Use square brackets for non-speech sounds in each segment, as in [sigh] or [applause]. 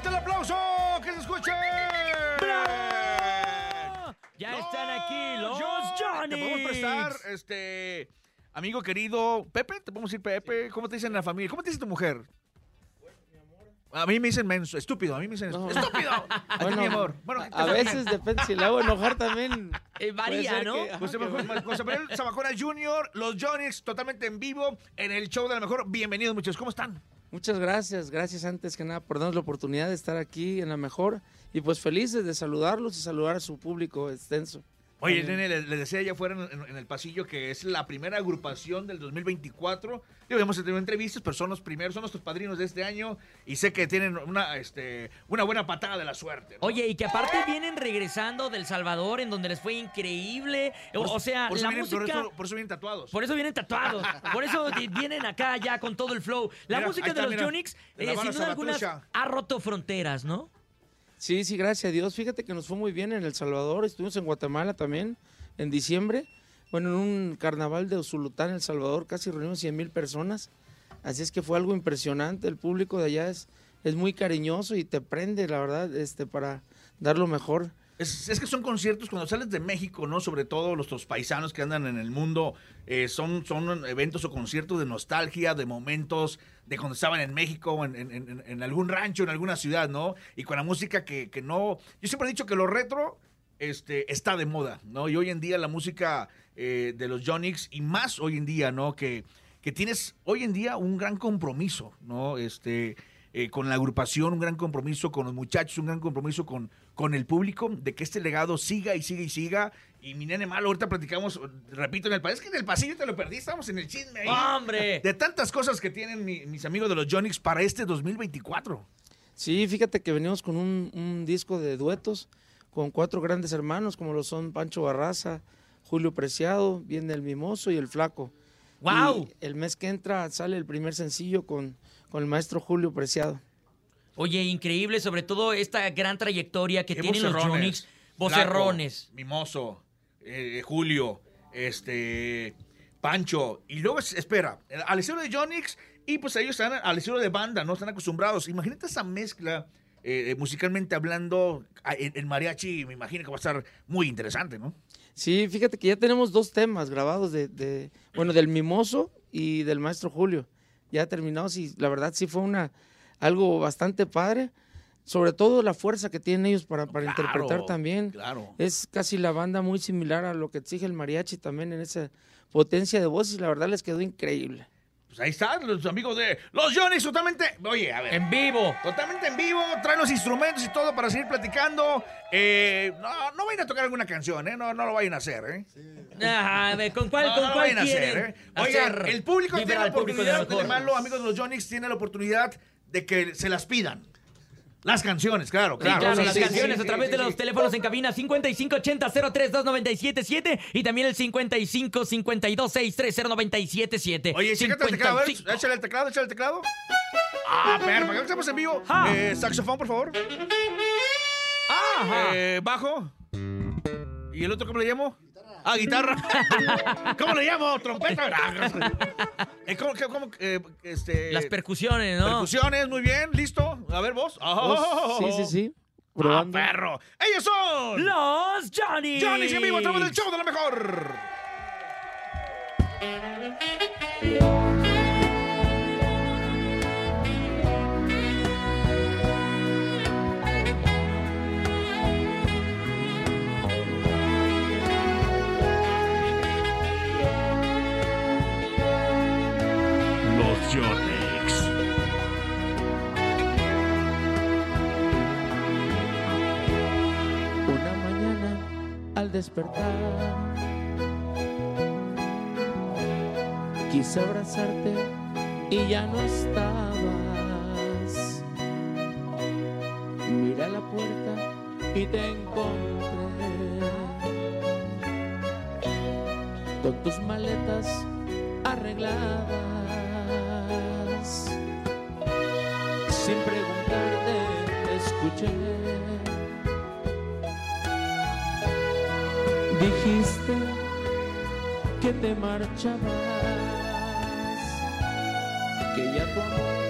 fuerte el aplauso! ¡Que se escuche! ¡Bravo! Ya están aquí los Johnny. Te podemos prestar, este, amigo querido, Pepe, te podemos decir Pepe. ¿Cómo te dicen en la familia? ¿Cómo te dice tu mujer? A mí me dicen menso, estúpido, a mí me dicen No. estúpido. [laughs] A ti, Bueno, mi amor. Bueno, A veces depende, si le hago enojar también. Eh, varía, ¿no? que- José, Manuel- José Manuel Zamacona Jr., los Johnny's totalmente en vivo en el show de la mejor. Bienvenidos, muchachos. ¿Cómo están? Muchas gracias, gracias antes que nada por darnos la oportunidad de estar aquí en la mejor y pues felices de saludarlos y saludar a su público extenso. Oye, nene, le, le decía allá afuera en, el pasillo que es la primera agrupación del 2024. Digo, hemos tenido entrevistas, pero son los primeros, son nuestros padrinos de este año y sé que tienen una, este, una buena patada de la suerte. ¿no? Oye, y que aparte vienen regresando del Salvador, en donde les fue increíble. O, Por- o sea, por eso la vienen- por música. eso- por eso vienen tatuados. Por eso vienen tatuados. Por eso vienen acá ya con todo el flow. La Mira, música de los mira, la eh, sin duda alguna, ha roto fronteras, ¿no? Sí, sí, gracias a Dios. Fíjate que nos fue muy bien en El Salvador, estuvimos en Guatemala también en diciembre. Bueno, en un carnaval de Usulután, El Salvador, casi reunimos 100 mil personas. Así es que fue algo impresionante. El público de allá es, es muy cariñoso y te prende, la verdad, este, para dar lo mejor. Es, es que son conciertos cuando sales de México, ¿no? Sobre todo nuestros paisanos que andan en el mundo, eh, son, son eventos o conciertos de nostalgia, de momentos de cuando estaban en México, en- en algún rancho, en alguna ciudad, ¿no? Y con la música que, que no... Yo siempre he dicho que lo retro este, está de moda, ¿no? Y hoy en día la música eh, de los Jonix, y más hoy en día, ¿no? Que, que tienes hoy en día un gran compromiso, ¿no? Este, eh, con la agrupación, un gran compromiso con los muchachos, un gran compromiso con, con el público, de que este legado siga y siga y siga. Y mi nene malo, ahorita platicamos, repito, en el país, que en el pasillo te lo perdí, estamos en el chisme ahí. ¡Hombre! De tantas cosas que tienen mi- mis amigos de los Jonix para este 2024. Sí, fíjate que venimos con un, un disco de duetos con cuatro grandes hermanos, como lo son Pancho Barraza, Julio Preciado, viene el Mimoso y el Flaco. ¡Wow! Y el mes que entra sale el primer sencillo con, con el maestro Julio Preciado. Oye, increíble, sobre todo esta gran trayectoria que tienen los vocerrones. Jonix. Flaco, Vocerrones. Mimoso, eh, Julio, este, Pancho. Y luego, es- espera, al estilo de Jonix, y pues ellos están al estilo de banda, ¿no? Están acostumbrados. Imagínate esa mezcla, eh, musicalmente hablando, en, en mariachi, me imagino que va a estar muy interesante, ¿no? Sí, fíjate que ya tenemos dos temas grabados de, de- bueno, del Mimoso y del maestro Julio. Ya terminados y la verdad sí fue una algo bastante padre. Sobre todo la fuerza que tienen ellos para, para Claro, interpretar también. Claro. Es casi la banda muy similar a lo que exige el mariachi también en esa potencia de y la verdad les quedó increíble. Pues ahí están los amigos de los Jonix, totalmente. Oye, a ver. En vivo. Totalmente en vivo, traen los instrumentos y todo para seguir platicando. Eh, no, no vayan a tocar alguna canción, ¿eh? No, no lo vayan a hacer, ¿eh? Ajá, a ver, ¿con cuál, No, con no lo cuál vayan a hacer, ¿eh? Oigan, hacer el público tiene la oportunidad, de malo, amigos de los Jonix, tiene la oportunidad de que se las pidan. Las canciones, claro, Sí, claro. Sí, las sí, canciones a través de los teléfonos en cabina 5580-032977 y también el 5552-630977. Oye, chécate el teclado, a ver, 55. échale el teclado, échale el teclado. Ah, perfecto, acá estamos en vivo. Ah. Eh, saxofón, por favor. Ajá. Eh, bajo. ¿Y el otro cómo le llamo? Ah, guitarra. [laughs] ¿Cómo le llamo? Trompeta. [laughs] Eh, ¿Cómo, qué- cómo, eh, este, Las percusiones, ¿no? percusiones, muy bien, listo. A ver, vos. Oh, sí, sí, sí. Ah, Probando. perro. Ellos son Los Johnny. Johnny en vivo a través del show de la mejor. Quise abrazarte y ya no estabas. Miré a la puerta y te encontré con tus maletas arregladas. Dijiste que te marchabas, que ya tu amor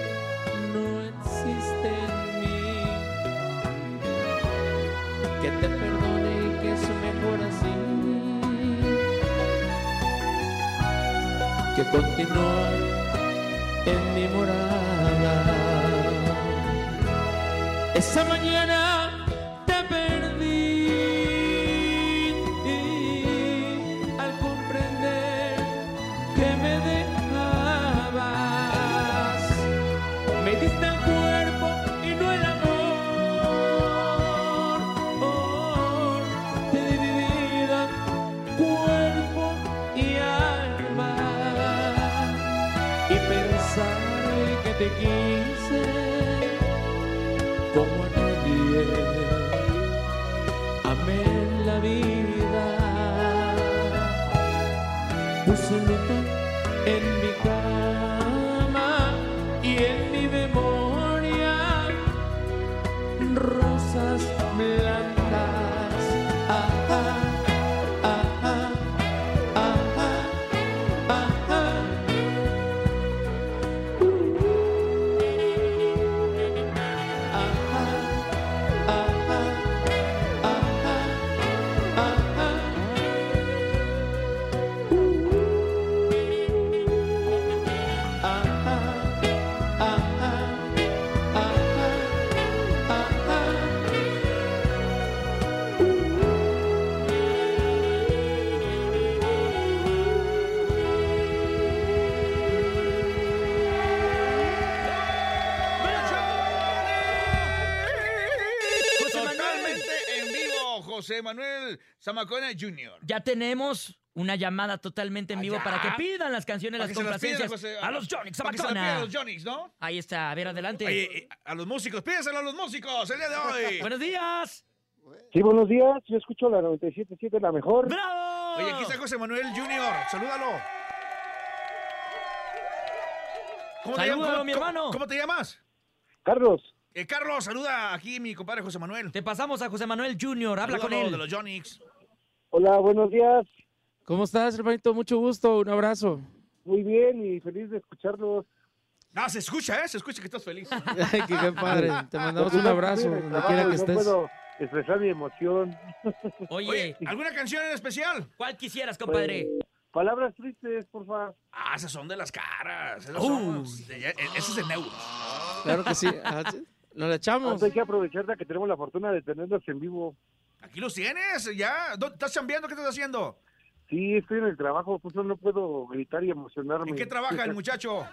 no existe en mí. te perdone y que es mejor así. Que continúa en mi morada. Esa mañana José Manuel Zamacona Jr. Ya tenemos una llamada totalmente en Ah, vivo para que pidan las canciones, Para las complacencias José, a los Jonix Para que se las pidan a Zamacona. los Jonix, ¿no? Ahí está, a ver, adelante. Oye, a los músicos, pídeselo a los músicos el día de hoy. [laughs] Buenos días. Sí, buenos días. Yo escucho la 97.7, la mejor. ¡Bravo! Oye, aquí está José Manuel Jr. Salúdalo. ¿Cómo te llamas? ¿Cómo- mi cómo- hermano. ¿Cómo te llamas? Carlos, Eh, Carlos, saluda aquí mi compadre José Manuel. Te pasamos a José Manuel Jr., habla con él. de los Jonix. hola, buenos días. ¿Cómo estás, hermanito? Mucho gusto, un abrazo. Muy bien y feliz de escucharlos. No, se escucha, ¿eh? Se escucha que estás feliz. [laughs] Ay, qué, qué padre. Te mandamos un abrazo, donde quiera que no estés. puedo expresar mi emoción. Oye, Oye, ¿alguna canción en especial? ¿cuál quisieras, compadre? Pues, palabras tristes, por favor. Ah, esas son de las caras. Esas Uh. son de- eh, eso es de euros. Claro que sí. Ah, sí. Nos la echamos. Hay que aprovechar de que tenemos la fortuna de tenerlos en vivo. Aquí los tienes, ya. ¿Dó- ¿Estás chambeando? ¿Qué estás haciendo? Sí, estoy en el trabajo, por eso no puedo gritar y emocionarme. ¿En qué trabaja el muchacho?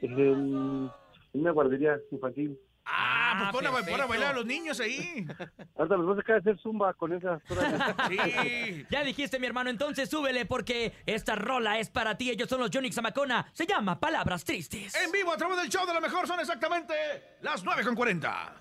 En, [laughs] en una guardería infantil. Ah, pues Ah, pon a, pon a perfecto. bailar a los niños ahí. [laughs] Ahorita los voy a hacer zumba con esas. [laughs] Sí. Ya dijiste, mi hermano, entonces súbele porque esta rola es para ti. Ellos son los Jonix Zamacona. Se llama Palabras Tristes. En vivo a través del show de la mejor son exactamente las 9.40.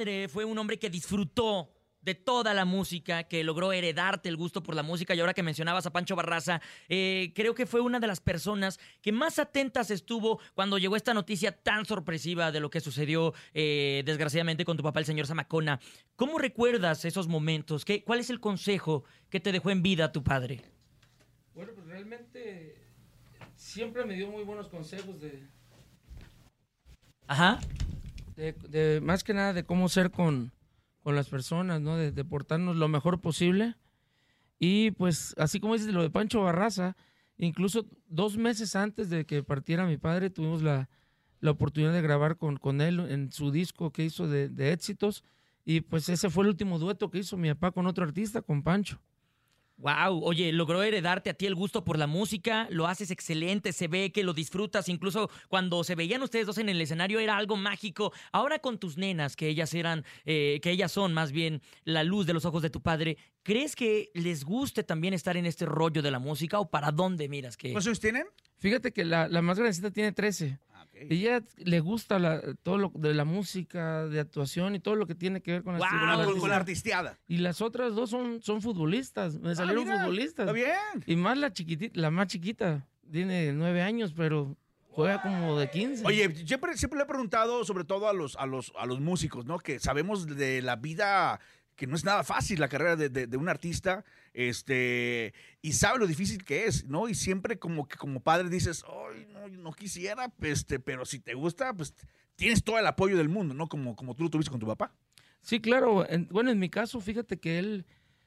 padre fue un hombre que disfrutó de toda la música, que logró heredarte el gusto por la música. Y ahora que mencionabas a Pancho Barraza, eh, creo que fue una de las personas que más atentas estuvo cuando llegó esta noticia tan sorpresiva de lo que sucedió eh, desgraciadamente con tu papá, el señor Zamacona. ¿Cómo recuerdas esos momentos? ¿Qué, ¿Cuál es el consejo que te dejó en vida tu padre? Bueno, pues realmente siempre me dio muy buenos consejos de, Ajá. De, más que nada de cómo ser con, con las personas, ¿no? De, de portarnos lo mejor posible. Y pues, así como dices lo de Pancho Barraza, incluso dos meses antes de que partiera mi padre, tuvimos la, la oportunidad de grabar con, con él en su disco que hizo de éxitos. Y pues ese fue el último dueto que hizo mi papá con otro artista, con Pancho. Wow, oye, logró heredarte a ti el gusto por la música, lo haces excelente, se ve que lo disfrutas, incluso cuando se veían ustedes dos en el escenario era algo mágico. Ahora con tus nenas, que ellas eran, eh, que ellas son más bien la luz de los ojos de tu padre, ¿crees que les guste también estar en este rollo de la música o para dónde miras que? ¿Cuántos tienen? Fíjate que la, la más grandecita tiene 13. Ella le gusta la- todo lo de la música, de actuación y todo lo que tiene que ver con, la Con, con, artista. la artisteada. Y las otras dos son, son futbolistas. Me salieron Ah, mira, futbolistas. Está bien. Y más la chiquitita, la más chiquita, tiene nueve años, pero juega como de 15. Oye, siempre, siempre le he preguntado, sobre todo a los, a los, a los músicos, ¿no? Que sabemos de la vida, que no es nada fácil la carrera de, de- un artista, este, y sabe lo difícil que es, ¿no? Y siempre como que como padre dices, ay, no, no quisiera, este, pero si te gusta, pues tienes todo el apoyo del mundo, ¿no? Como, como tú lo tuviste con tu papá. Sí, claro. en- bueno, en mi caso, fíjate que él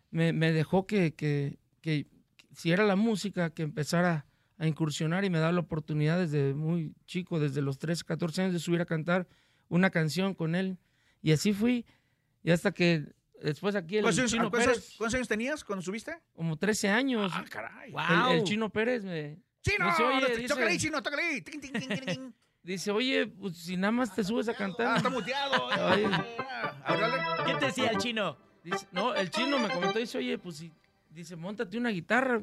me, me dejó que, que, que si era la música, que empezara a incursionar y me da la oportunidad desde muy chico, desde los 13, 14 años, de subir a cantar una canción con él. Y así fui. Y hasta que después aquí el ¿Cuántos Chino cuántos Pérez, años- cuántos años tenías cuando subiste? como 13 años, Ah, caray. Wow. el, el Chino Pérez me ¡Chino! Dice, oye, dice- tócale ahí, chino, tócale tin, tin, tin. [laughs] dice, oye, pues si nada más te subes a Ah, cantar. está muteado. eh. [laughs] Ay. Háblale. ¿Qué te decía el chino? Dice- no, el chino me comentó, dice, oye, pues si, dice, montate una guitarra.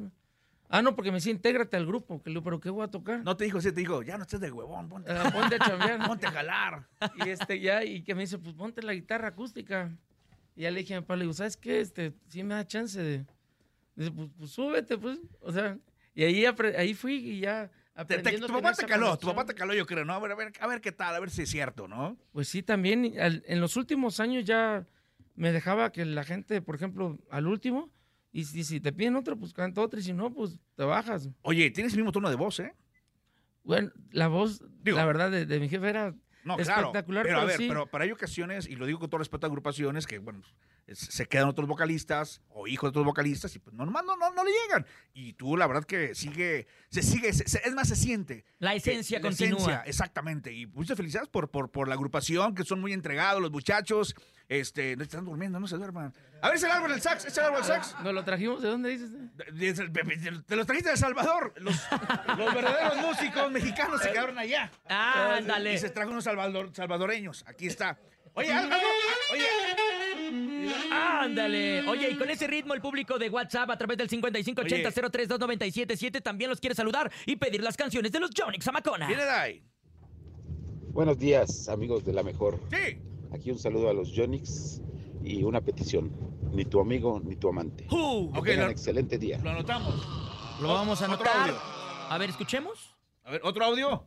Ah, no, porque me decía, intégrate al grupo. Que le digo, ¿pero qué voy a tocar? No te dijo, sí, te dijo, ya no estés de huevón, ponte, Eh, ponte a chambear. [laughs] ponte a jalar. y este, ya, y que me dice, pues ponte la guitarra acústica. Y ya le dije a mi papá, le digo, ¿sabes qué? Este, sí me da chance de. Dice, pues, pues súbete, pues. O sea, y ahí, ahí fui y ya. Te- tu papá te caló, tu papá te caló, yo creo, ¿no? A ver, a ver, a ver qué tal, a ver si es cierto, ¿no? Pues sí, también al- en los últimos años ya me dejaba que la gente, por ejemplo, al último, y si, si te piden otro, pues canta otro, y si no, pues te bajas. Oye, tienes el mismo tono de voz, ¿eh? Bueno, la voz, Digo- la verdad, de, de mi jefe era No, claro. espectacular, Pero a pero ver, sí. pero, pero hay ocasiones, y lo digo con todo respeto a agrupaciones, que, bueno, es- se quedan otros vocalistas o hijos de otros vocalistas y pues no, no, no, no le llegan. Y tú, la verdad que sigue, se sigue, se- es más, se siente. La que- esencia la continúa. esencia, exactamente. Y muchas felicidades por, por, por la agrupación, que son muy entregados los muchachos. Este, no están durmiendo, no se duerman. A ver, ese el árbol del sax, ese el árbol del sax. ¿Nos lo trajimos? ¿De dónde dices? De- de- de- Te los trajiste de El Salvador. Los, los verdaderos músicos mexicanos se quedaron allá. Ah, ándale. Y se trajo unos salvador- salvadoreños. Aquí está. Oye, algo, oye. Ándale. Oye, y con ese ritmo el público de WhatsApp a través del 5580-032977 también los quiere saludar y pedir las canciones de los Jonix Zamacona. Viene de ahí. Buenos días, amigos de la mejor. Sí. Aquí un saludo a los Jonix y una petición. Ni tu amigo ni tu amante. Uh, Que Ok, tengan lo, excelente día. lo anotamos. lo vamos a anotar. A ver, escuchemos. A ver, otro audio.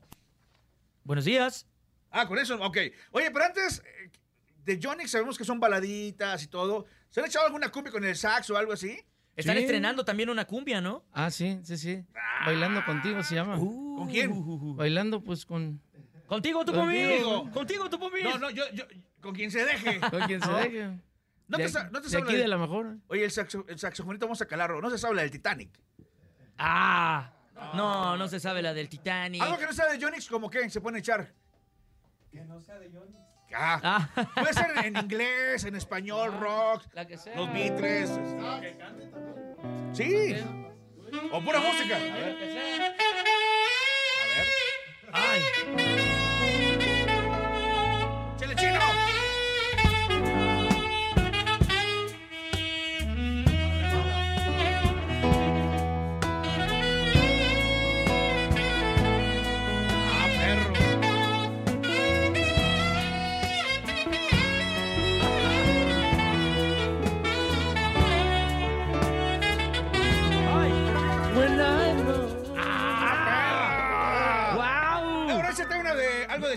Buenos días. Ah, con eso, ok. Oye, pero antes, eh, de Jonix sabemos que son baladitas y todo. ¿Se han echado alguna cumbia con el sax o algo así? Están Sí. estrenando también una cumbia, ¿no? Ah, sí, sí, sí. Bailando contigo se llama. ¿Con quién? Bailando pues con, Contigo, tu Conmigo. Contigo, tu pomis. No, no, yo, yo, con quien se deje. [laughs] con quien se No. deje. No te, no te de aquí de la mejor. Oye, el, saxo, el saxofonista vamos a calarlo. No se sabe la del Titanic. Ah. No, no se sabe la del Titanic. Algo que no sea de Jonix, ¿como qué? Se pueden echar. Que no sea de Jonix. Ah, Ah. puede ser en inglés, en español, rock, La que sea. los Beatles. Sí. O pura música. A ver. A ver. Ay. ¡Chile chino!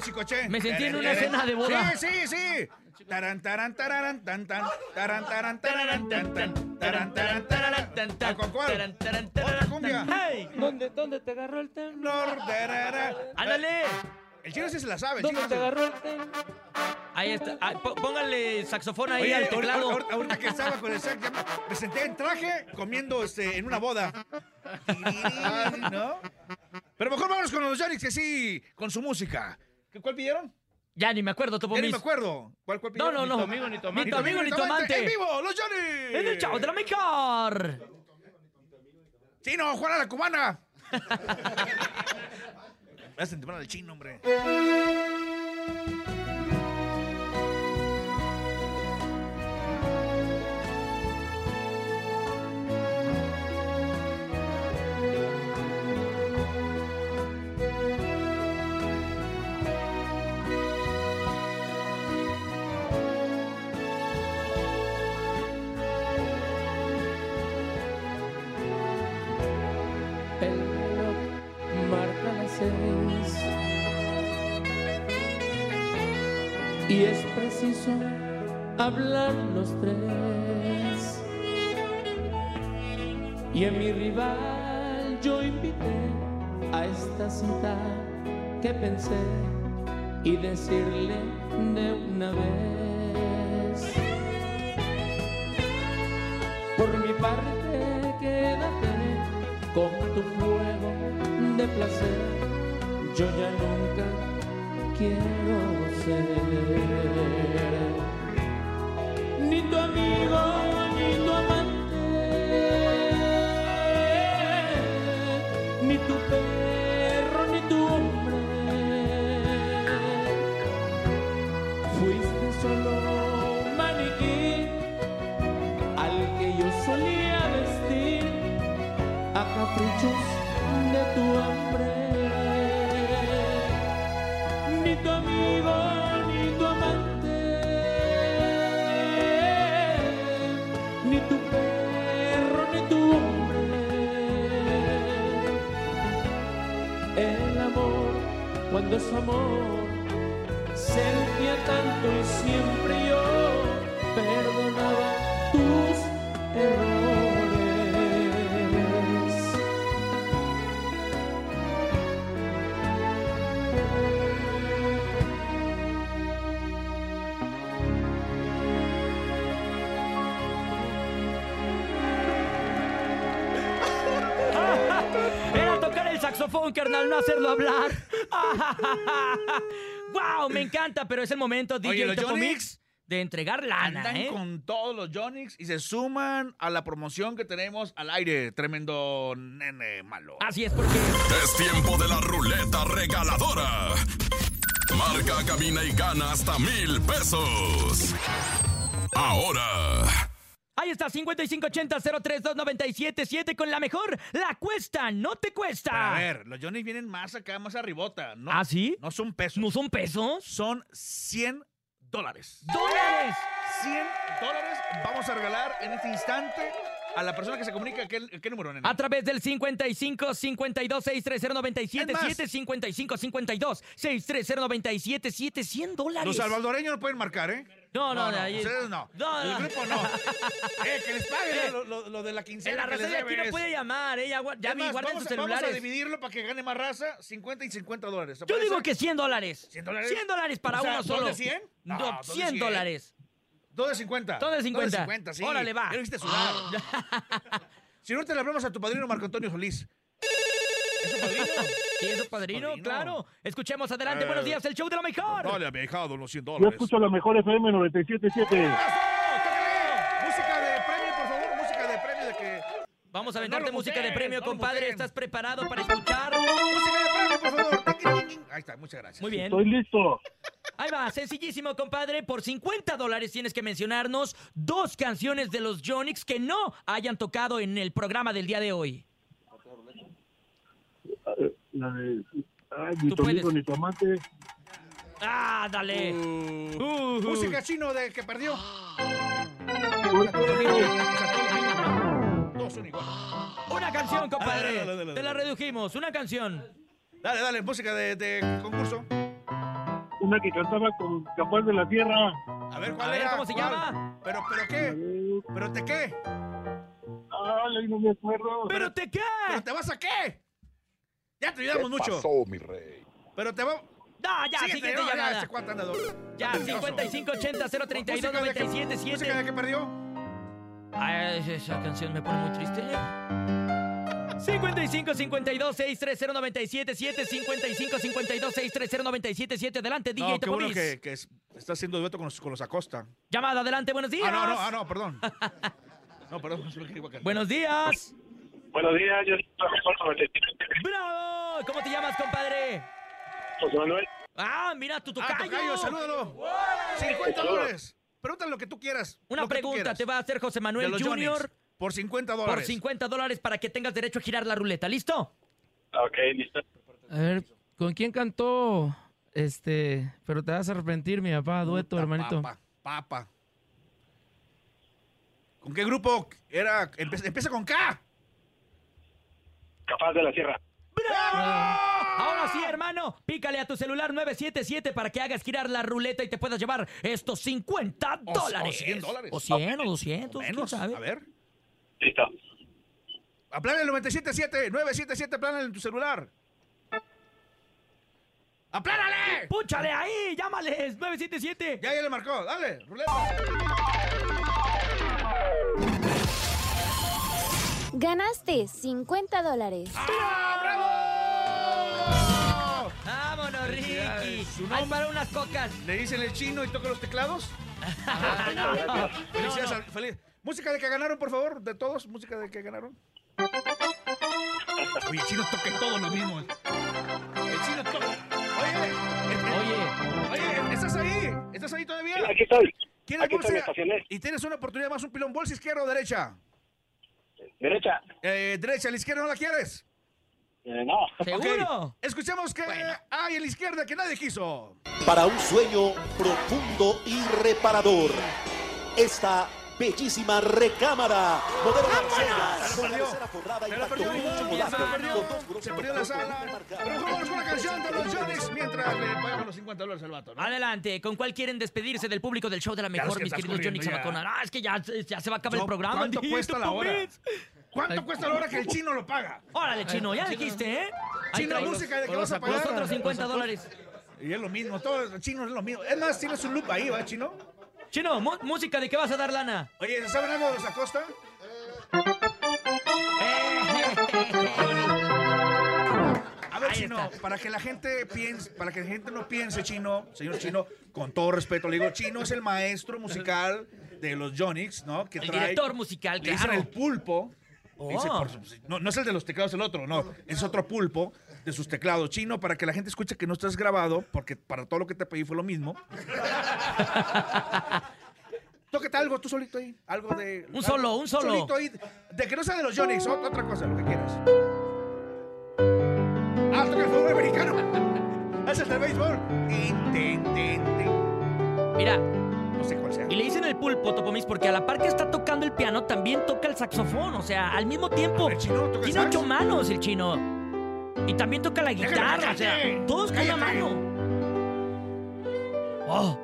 Chicoche. Me sentí en una cena de boda. Sí, sí, sí. Taran, taran, tan, tan. Taran, taran, tararán, tan, tan. Taran, taran, tararán, tan, tan. ¿Con cuál? Otra cumbia. ¡Hey! ¿Dónde, ¿Dónde te agarró el temblor? Flor, tarara. ¡Ándale! El chino sí se la sabe. el ¿Dónde chino te sí- agarró el temblor? Ahí está. Ah, póngale saxofón ahí Oye, al ahorita- teclado. ahorita- ahorita que estaba con el sax, ya me- senté en traje comiendo este, en una boda. ¿No? Pero mejor vámonos con los que sí, con su música. ¿Qué- ¿Cuál pidieron? Ya ni me acuerdo, Topo Ya ni me acuerdo. ¿Cuál, cuál No, pidieron? no, Ni no. tu amigo, ni tu amante. Ni tu amigo, ni tu amante. ¡En vivo, los Yonix! En el chavo de la mejor. Sí, no, Juana la cubana. [laughs] Me hacen temprano al chino, hombre. Preciso hablar los tres. Y a mi rival yo invité a esta cita que pensé y decirle de una vez. Por mi parte, quédate con tu fuego de placer. Yo ya nunca quiero ser. Ni tu amigo ni tu amante, ni tu perro ni tu hombre. Fuiste solo un maniquí al que yo solía vestir. A caprichos El amor, cuando es amor, sentía tanto y siempre saxofón, carnal, no hacerlo hablar. [laughs] ¡Wow! Me encanta, pero es el momento, DJ Oye, los Topo Yonix Mix, de entregar lana, Andan ¿eh? con todos los Yonix y se suman a la promoción que tenemos al aire. Tremendo nene malo. Así es, porque Es tiempo de la ruleta regaladora. Marca, cabina y gana hasta mil pesos. Ahora, ahí está, 5580-032977 con la mejor. La cuesta, no te cuesta. Pero a ver, los Yonix vienen más acá, más arribota. No, ¿Ah, sí? No son pesos. ¿No son pesos? Son 100 dólares. ¡Dólares! 100 dólares vamos a regalar en este instante a la persona que se comunica. ¿Qué, qué número, nene? A través del 55 52 630 97 Es más. 7 55 52 630 97 7 100 dólares. Los salvadoreños no pueden marcar, ¿eh? No, no, de ahí- Ustedes no. No, El no. grupo no. [laughs] eh, que les paguen lo, lo- lo de la En quincena. la que raza les de aquí no puede llamar, ¿eh? Ya, gua- ya Es vi, más, guarden vamos, sus a, vamos a celulares. dividirlo para que gane más raza, 50 y 50 dólares. ¿te Yo parece? digo que 100 dólares. ¿100 dólares? 100 dólares para O sea, uno ¿dos solo. de 100? No, No, dos de 100 100. dólares. Dos de 50. Dos de 50. Dos de 50, sí. Órale, va. Ya lo viste sudar. [laughs] si no te le hablamos a tu padrino Marco Antonio Solís. ¿Es su padrino? ¿Sí es su padrino? Padrino. Claro. Escuchemos adelante. Eh, Buenos días, el show de lo mejor. Dale, viejado, los 100 Yo dólares. escucho la mejor FM 97.7. ¡Eso! ¡Tócale! Música de premio, por favor. Música de premio de que... Vamos a No aventarte lo música de premio, no compadre. ¿Estás preparado para escuchar? Música de premio, por favor. Ahí está, muchas gracias. Muy bien. Estoy listo. Ahí va, sencillísimo, compadre. Por 50 dólares tienes que mencionarnos dos canciones de los Jonix que no hayan tocado en el programa del día de hoy. La de. Ay, ni tu amigo puedes. ni tu amante. ¡Ah, dale! Uh, Uh, música chino de que perdió. Iguales. Una canción, compadre. Dale, dale, dale, Te la redujimos. Una canción. Dale, dale, música de, de concurso. una que cantaba con Capaz de la Tierra. A ver, ¿cuál A ver, era? ¿cómo se ¿Cuál? llama? ¿Pero, pero qué? ¿Pero te qué? Ay, no me acuerdo. ¿Pero te qué? ¿Pero te vas a qué? Ya te ayudamos mucho. mi rey? Pero te va... No, ya, siguiente ya, llamada. ese cuate anda doble. Ya, Mentiroso. 5580 032 ¿Música de qué- 97 ¿Música de qué perdió? Ay, esa canción me pone muy triste. 55 52 630 977 55 52 630 977 Adelante, DJ No, qué bueno que, que es- está haciendo dueto con los, con los Acosta. Llamada, adelante, buenos días. Ah, no, no, ah, [laughs] no, perdón. No, perdón. Buenos días. Buenos días, yo soy ¡Bravo! ¿Cómo te llamas, compadre? José Manuel. Ah, mira, tu Ah, tocayo. tocayo, salúdalo. 50 dólares. Pregúntale lo que tú quieras. Una pregunta quieras. te va a hacer José Manuel Jr. Por 50 por dólares. 50 dólares para que tengas derecho a girar la ruleta. ¿Listo? Ok, listo. A ver, ¿con quién cantó? Este, pero te vas a arrepentir, mi papá, dueto, Puta hermanito. Papa, papa. ¿Con qué grupo era? Empieza con K. Capaz de la Tierra. Ahora sí, hermano, pícale a tu celular 977 para que hagas girar la ruleta y te puedas llevar estos 50 O- dólares. o 100 dólares. O 100 o 200, quién Menos. sabe. A ver. Listo. Aplana el 977. 977, aplana en tu celular. ¡Aplánale! ¡Púchale ahí! ¡Llámales! 977. Ya, ya le marcó. Dale, ruleta. Ganaste 50 dólares. ¡Ah, bravo! ¡Vámonos, Ricky! Felicidades. Su ¡Hay nombre. para unas cocas! ¿Le dicen el chino y toca los teclados? [laughs] Felicidades, al- feliz. Música de que ganaron, por favor, de todos. Música de que ganaron. Oye, el chino toca todo lo mismo. El chino toca. Oye, el- el- Oye, oye, ¿estás ahí? ¿Estás ahí todavía? Aquí estoy. ¿Quieres Aquí estoy, me bolsa? estacioné. Y tienes una oportunidad más, un pilón. ¿Bolsa izquierda o derecha? Derecha. Eh, derecha, la izquierda no la quieres. Eh, no. ¿seguro? Escuchemos que hay en la izquierda que nadie quiso. para un sueño profundo y reparador. Esta bellísima recámara modelo con la forrada y Se la perdió, se la perdió. sala. Pero vamos con la canción de los Jonix mientras le pagamos los 50 dólares al vato. Adelante, ¿con cuál quieren despedirse del público del show de la mejor, mis queridos Johnny. Zamacona? Ah, es que ya, ya se va a acabar el programa. ¿Cuánto cuesta la hora? ¿Cuánto cuesta la hora que el chino lo paga? Órale, chino, ya dijiste, ¿eh? Chino, música de que vas a pagar. Los otros 50 dólares. Y es lo mismo, todo el chino es lo mismo. Es más, tienes un loop ahí, ¿va, chino? Chino, música de qué vas a dar lana. Oye, ¿saben algo de los Acosta? A ver, Ahí chino, está. para que la gente piense, para que la gente no piense, chino, señor chino, con todo respeto, le digo, chino es el maestro musical de los Jonix, ¿no? Que El trae- director musical, le dicen claro. el pulpo. Oh. Dice, por su- no, no es el de los teclados el otro, no. Es otro pulpo de sus teclados. Chino, para que la gente escuche que no estás grabado, porque para todo lo que te pedí fue lo mismo. [laughs] Tócate algo tú solito ahí. Algo de. Un solo, un solo. Solito ahí. De que no sea de los ot- otra cosa, lo que quieras. Ah, toca el fútbol americano. [laughs] es el del béisbol. Mira, No sé cuál sea. y le dicen el pulpo, Topomis, porque a la par que está tocando el piano, también toca el saxofón. O sea, al mismo tiempo. El chino toca Tiene ocho manos el chino. Y también toca la guitarra. O sea, todos con Cállate. mano. ¡Oh!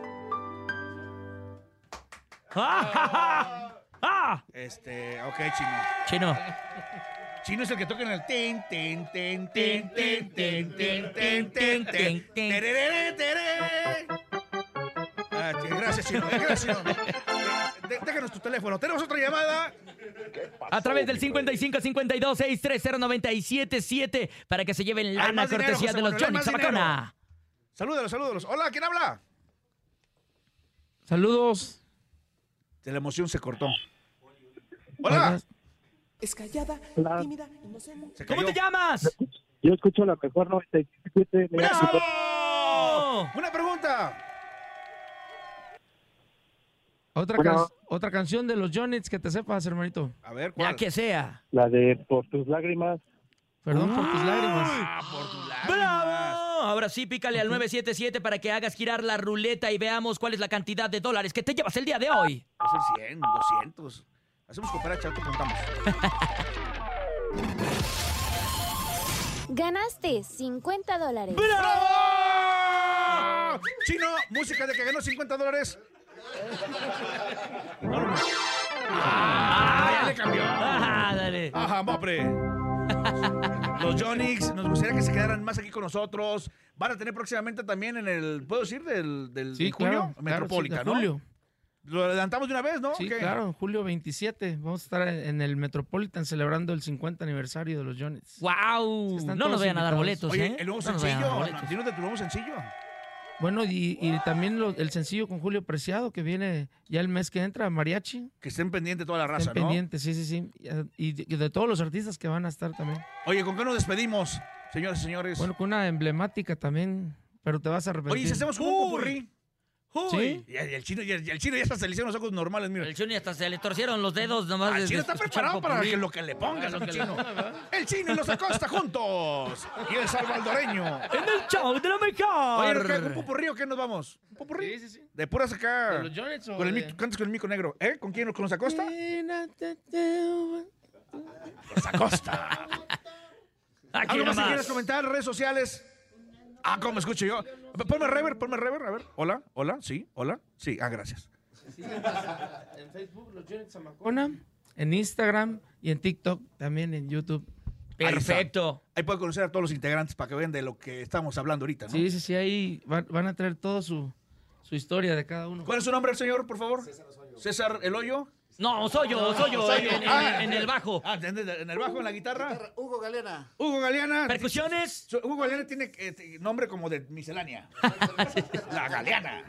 ¡Ah! ja, ja! ¡Ah! Este, ok, chino. Chino. Chino es el que toca en el ten, ten, ten, ten, ten, ten, ten, ten, ten, ten. Ah, sí, Gracias, Chino. eh, Gracias, Chino. Déjanos tu teléfono. Tenemos otra llamada. A través del 55 52 630 977 para que se lleven lana dinero, cortesía José de los Johnny más Zamacona. Salúdalos, salúdalos. Hola, ¿quién habla? Saludos. De la emoción se cortó. Hola. Es callada, Hola. tímida, inocente. ¿Cómo te llamas? Yo escucho la mejor 97. me- ¡Bravo! Una pregunta. Otra, Bueno. can- otra canción de los Jonits que te sepas, hermanito. A ver, Ya ¿cuál? que sea. La de Por tus lágrimas. Perdón por tus lágrimas. Ah, por tu lágrimas. ¡Bravo! Ahora sí, pícale al 977 para que hagas girar la ruleta y veamos cuál es la cantidad de dólares que te llevas el día de hoy. Va a ser 100, 200. Hacemos cooperacha, te contamos. Ganaste 50 dólares. ¡Bravo! Chino, música de que ganó 50 dólares. Ah, ya le cambió. Ah, dale. Ajá, hombre. Los Jonix, nos gustaría que se quedaran más aquí con nosotros. Van a tener próximamente también en el, ¿puedo decir? Del, del Sí, de junio, claro, sí, de ¿no? julio. Lo adelantamos de una vez, ¿no? Sí, claro, en julio 27 vamos a estar en el Metropolitan celebrando el 50 aniversario de los Johnny's. ¡Wow! están No nos vayan a dar boletos, Oye, ¿eh? el nuevo No sencillo, dinos de tu nuevo sencillo. Bueno, y, y también lo- el sencillo con Julio Preciado que viene ya el mes que entra, Mariachi. Que estén pendientes toda la raza, Estén ¿no? pendientes, sí, sí, sí. Y de, y de todos los artistas que van a estar también. Oye, ¿con qué nos despedimos, señores y señores? Bueno, con una emblemática también, pero te vas a arrepentir. Oye, si hacemos un popurrí. ¿Sí? Y el chino, y el, y el chino ya hasta se le hicieron los ojos normales, mira. El Chuni hasta se le torcieron los dedos nomás. El chino está preparado para que lo que le pongas Ah, le chino. El chino y los Acosta juntos. Y el salvadoreño. En el show de la mejor. Oye, ¿qué, ¿un popurrí o qué nos vamos? ¿Un popurrí? Sí, sí, sí. De puras acá. ¿De los Johnny's o Con el de- mico- cantas con el mico negro. ¿Eh? ¿Con quién? ¿Con los Acosta? Los Acosta. [laughs] Aquí ¿Algo más que quieras comentar? ¿Redes sociales? Ah, ¿cómo escucho yo? Ponme rever, ponme rever. A ver. Hola, hola, sí, hola. Sí, ah, gracias. En Facebook, los Johnny's Zamacona. En Instagram y en TikTok, también en YouTube. Ahí. Perfecto. Ahí pueden conocer a todos los integrantes para que vean de lo que estamos hablando ahorita, ¿no? Sí, sí, sí, ahí van, van a traer toda su, su historia de cada uno. ¿Cuál es su nombre, señor, por favor? César El Hoyo. No, soy yo, soy yo, en, en- Ah, en el bajo. Ah, en, en- el bajo, en la guitarra. Hugo Galena. Hugo Galeana. Percusiones. Hugo Galeana tiene eh, nombre como de miscelánea. [laughs] la Galeana.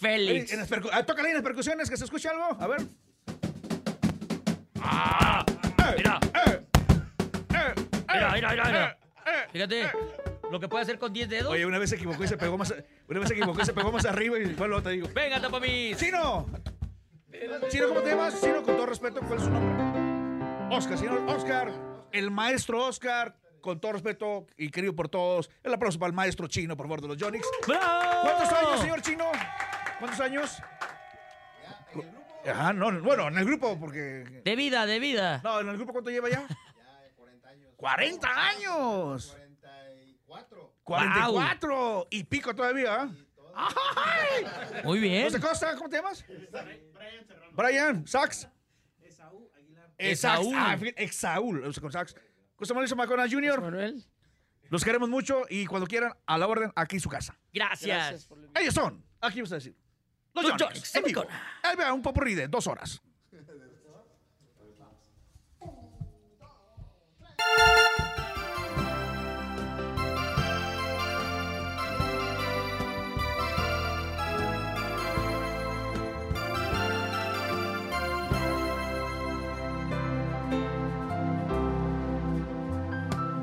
Félix. En las ah, tócale en las percusiones, que se escuche algo. A ver. Ah, Eh, mira, eh, eh, mira, eh, mira, mira, mira. eh, eh. Fíjate, lo que puede hacer con 10 dedos. Oye, una vez se equivocó y se pegó más. Una vez se equivocó y se pegó más arriba y fue lo te digo. Venga, tapa mis. ¡Chino! Chino, ¿cómo te llamas? Chino, con todo respeto, ¿cuál es su nombre? Oscar, señor Oscar, el maestro Oscar, con todo respeto y querido por todos. El aplauso para el maestro Chino, por favor, de los Jonix. ¡Bravo! ¿Cuántos años, señor Chino? ¿Cuántos años? Ajá, no, bueno, en el grupo, porque. De vida, de vida. No, ¿en el grupo cuánto lleva ya? 40 años. 44. 44. Y pico todavía, ¿ah? ¡Ay! Muy bien. ¿Cómo te llamas? Brian, Sax. Esaú. Esaú. Ah, fíjate, Exaúl, o sea, con Sax. José Manuel Zamacona Jr., Manuel. los queremos mucho y cuando quieran, a la orden, aquí en su casa. Gracias. Ellos son, aquí vamos a decir, los vean, un popurrí de dos horas.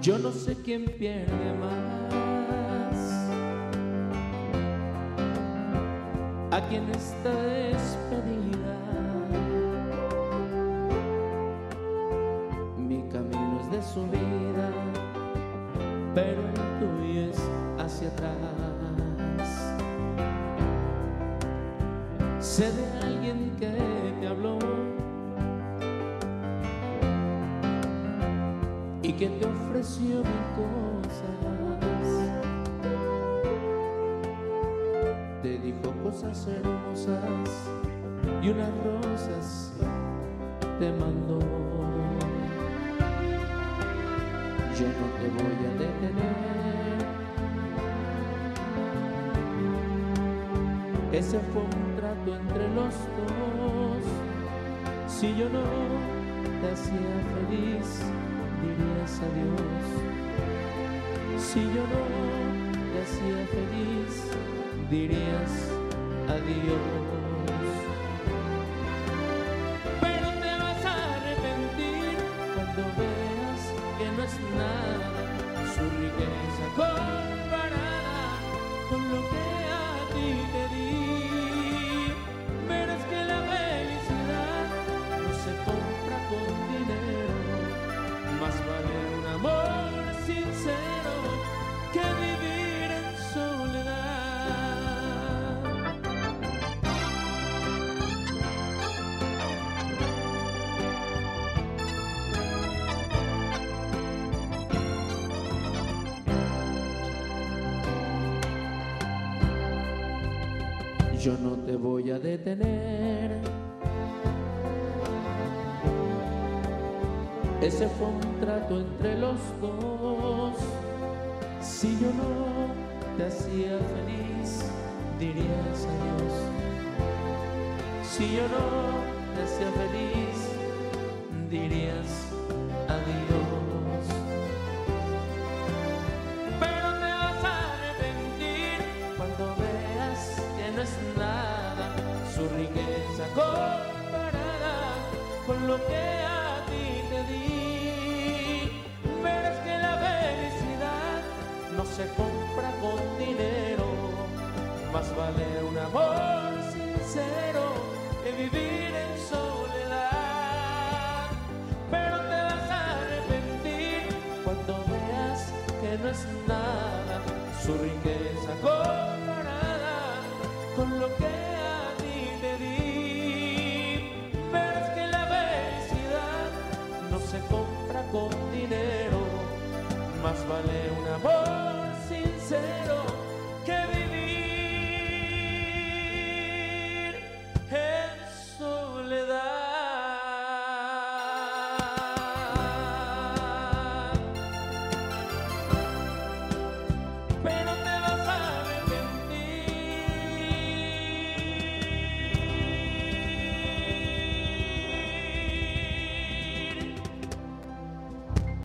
Yo no sé quién pierde más. A quien está despedida. Mi camino es de subida, pero el tuyo es hacia atrás. Sé de alguien que te habló y que te ofreció mil cosas. Te dijo cosas hermosas y unas rosas te mandó. Yo no te voy a detener. Ese fue un trato entre los dos. Si yo no te hacía feliz, dirías adiós. Si yo no te hacía feliz, dirías adiós. yo no te voy a detener. Ese fue un trato entre los dos. Si yo no te hacía feliz, dirías adiós. Si yo no te hacía feliz, se